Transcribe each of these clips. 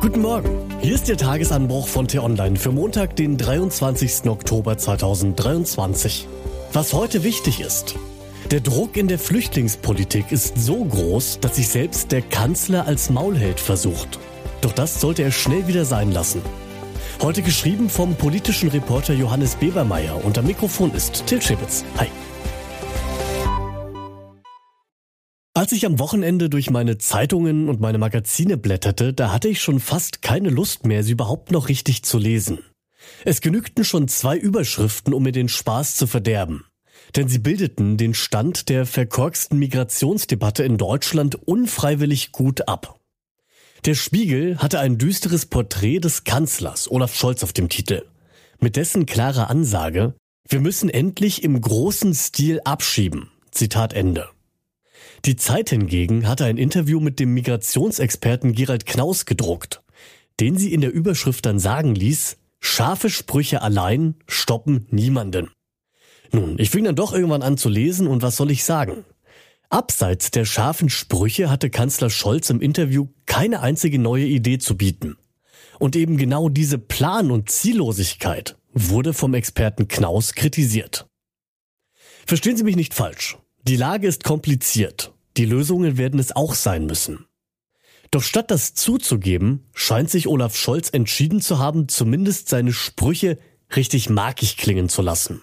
Guten Morgen. Hier ist der Tagesanbruch von T-Online für Montag, den 23. Oktober 2023. Was heute wichtig ist. Der Druck in der Flüchtlingspolitik ist so groß, dass sich selbst der Kanzler als Maulheld versucht. Doch das sollte er schnell wieder sein lassen. Heute geschrieben vom politischen Reporter Johannes Bebermeier am Mikrofon ist Till Schibitz. Hi. Als ich am Wochenende durch meine Zeitungen und meine Magazine blätterte, da hatte ich schon fast keine Lust mehr, sie überhaupt noch richtig zu lesen. Es genügten schon zwei Überschriften, um mir den Spaß zu verderben. Denn sie bildeten den Stand der verkorksten Migrationsdebatte in Deutschland unfreiwillig gut ab. Der Spiegel hatte ein düsteres Porträt des Kanzlers Olaf Scholz auf dem Titel. Mit dessen klarer Ansage, wir müssen endlich im großen Stil abschieben. Zitat Ende. Die Zeit hingegen hatte ein Interview mit dem Migrationsexperten Gerald Knaus gedruckt, den sie in der Überschrift dann sagen ließ, scharfe Sprüche allein stoppen niemanden. Nun, ich fing dann doch irgendwann an zu lesen und was soll ich sagen? Abseits der scharfen Sprüche hatte Kanzler Scholz im Interview keine einzige neue Idee zu bieten. Und eben genau diese Plan- und Ziellosigkeit wurde vom Experten Knaus kritisiert. Verstehen Sie mich nicht falsch. Die Lage ist kompliziert. Die Lösungen werden es auch sein müssen. Doch statt das zuzugeben, scheint sich Olaf Scholz entschieden zu haben, zumindest seine Sprüche richtig markig klingen zu lassen.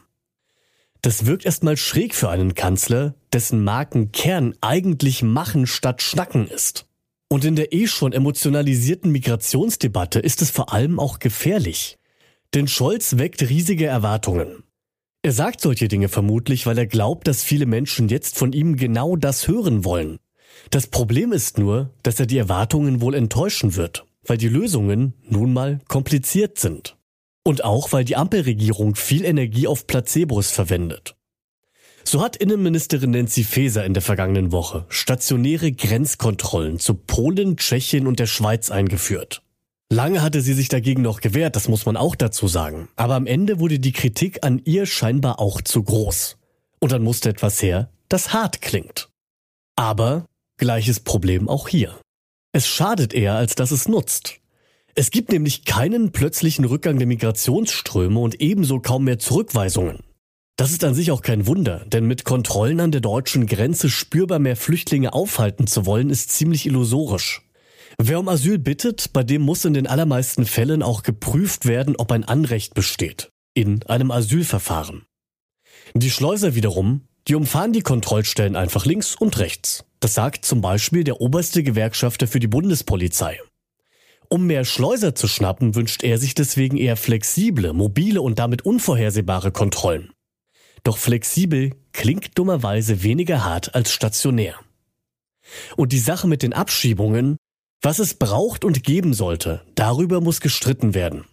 Das wirkt erstmal schräg für einen Kanzler, dessen Markenkern eigentlich Machen statt Schnacken ist. Und in der eh schon emotionalisierten Migrationsdebatte ist es vor allem auch gefährlich. Denn Scholz weckt riesige Erwartungen. Er sagt solche Dinge vermutlich, weil er glaubt, dass viele Menschen jetzt von ihm genau das hören wollen. Das Problem ist nur, dass er die Erwartungen wohl enttäuschen wird, weil die Lösungen nun mal kompliziert sind. Und auch, weil die Ampelregierung viel Energie auf Placebos verwendet. So hat Innenministerin Nancy Faeser in der vergangenen Woche stationäre Grenzkontrollen zu Polen, Tschechien und der Schweiz eingeführt. Lange hatte sie sich dagegen noch gewehrt, das muss man auch dazu sagen. Aber am Ende wurde die Kritik an ihr scheinbar auch zu groß. Und dann musste etwas her, das hart klingt. Aber gleiches Problem auch hier. Es schadet eher, als dass es nutzt. Es gibt nämlich keinen plötzlichen Rückgang der Migrationsströme und ebenso kaum mehr Zurückweisungen. Das ist an sich auch kein Wunder, denn mit Kontrollen an der deutschen Grenze spürbar mehr Flüchtlinge aufhalten zu wollen, ist ziemlich illusorisch. Wer um Asyl bittet, bei dem muss in den allermeisten Fällen auch geprüft werden, ob ein Anrecht besteht. In einem Asylverfahren. Die Schleuser wiederum, die umfahren die Kontrollstellen einfach links und rechts. Das sagt zum Beispiel der oberste Gewerkschafter für die Bundespolizei. Um mehr Schleuser zu schnappen, wünscht er sich deswegen eher flexible, mobile und damit unvorhersehbare Kontrollen. Doch flexibel klingt dummerweise weniger hart als stationär. Und die Sache mit den Abschiebungen, was es braucht und geben sollte, darüber muss gestritten werden.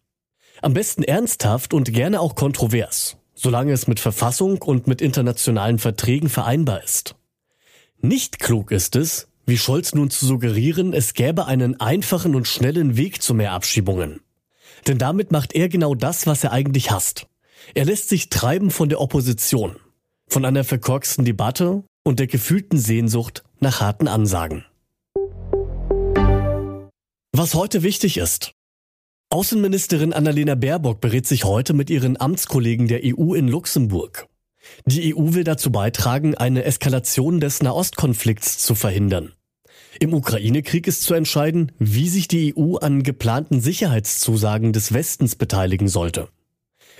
Am besten ernsthaft und gerne auch kontrovers, solange es mit Verfassung und mit internationalen Verträgen vereinbar ist. Nicht klug ist es, wie Scholz nun zu suggerieren, es gäbe einen einfachen und schnellen Weg zu mehr Abschiebungen. Denn damit macht er genau das, was er eigentlich hasst. Er lässt sich treiben von der Opposition, von einer verkorksten Debatte und der gefühlten Sehnsucht nach harten Ansagen. Was heute wichtig ist. Außenministerin Annalena Baerbock berät sich heute mit ihren Amtskollegen der EU in Luxemburg. Die EU will dazu beitragen, eine Eskalation des Nahostkonflikts zu verhindern. Im Ukraine-Krieg ist zu entscheiden, wie sich die EU an geplanten Sicherheitszusagen des Westens beteiligen sollte.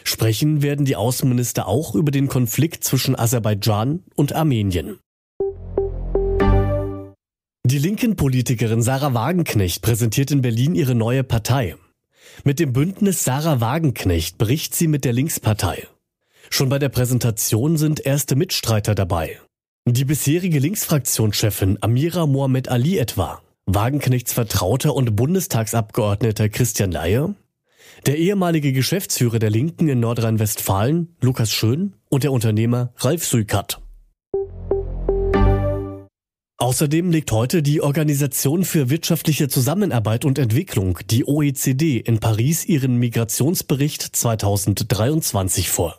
Sprechen werden die Außenminister auch über den Konflikt zwischen Aserbaidschan und Armenien. Die linken Politikerin Sarah Wagenknecht präsentiert in Berlin ihre neue Partei. Mit dem Bündnis Sarah Wagenknecht bricht sie mit der Linkspartei. Schon bei der Präsentation sind erste Mitstreiter dabei. Die bisherige Linksfraktionschefin Amira Mohamed Ali etwa, Wagenknechts Vertrauter und Bundestagsabgeordneter Christian Laie, der ehemalige Geschäftsführer der Linken in Nordrhein-Westfalen, Lukas Schön, und der Unternehmer Ralf Suikat. Außerdem legt heute die Organisation für wirtschaftliche Zusammenarbeit und Entwicklung, die OECD, in Paris ihren Migrationsbericht 2023 vor.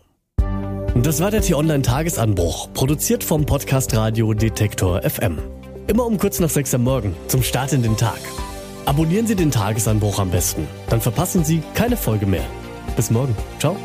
Das war der T-Online-Tagesanbruch, produziert vom Podcast Radio Detektor FM. Immer um kurz nach sechs am Morgen, zum Start in den Tag. Abonnieren Sie den Tagesanbruch am besten. Dann verpassen Sie keine Folge mehr. Bis morgen. Ciao.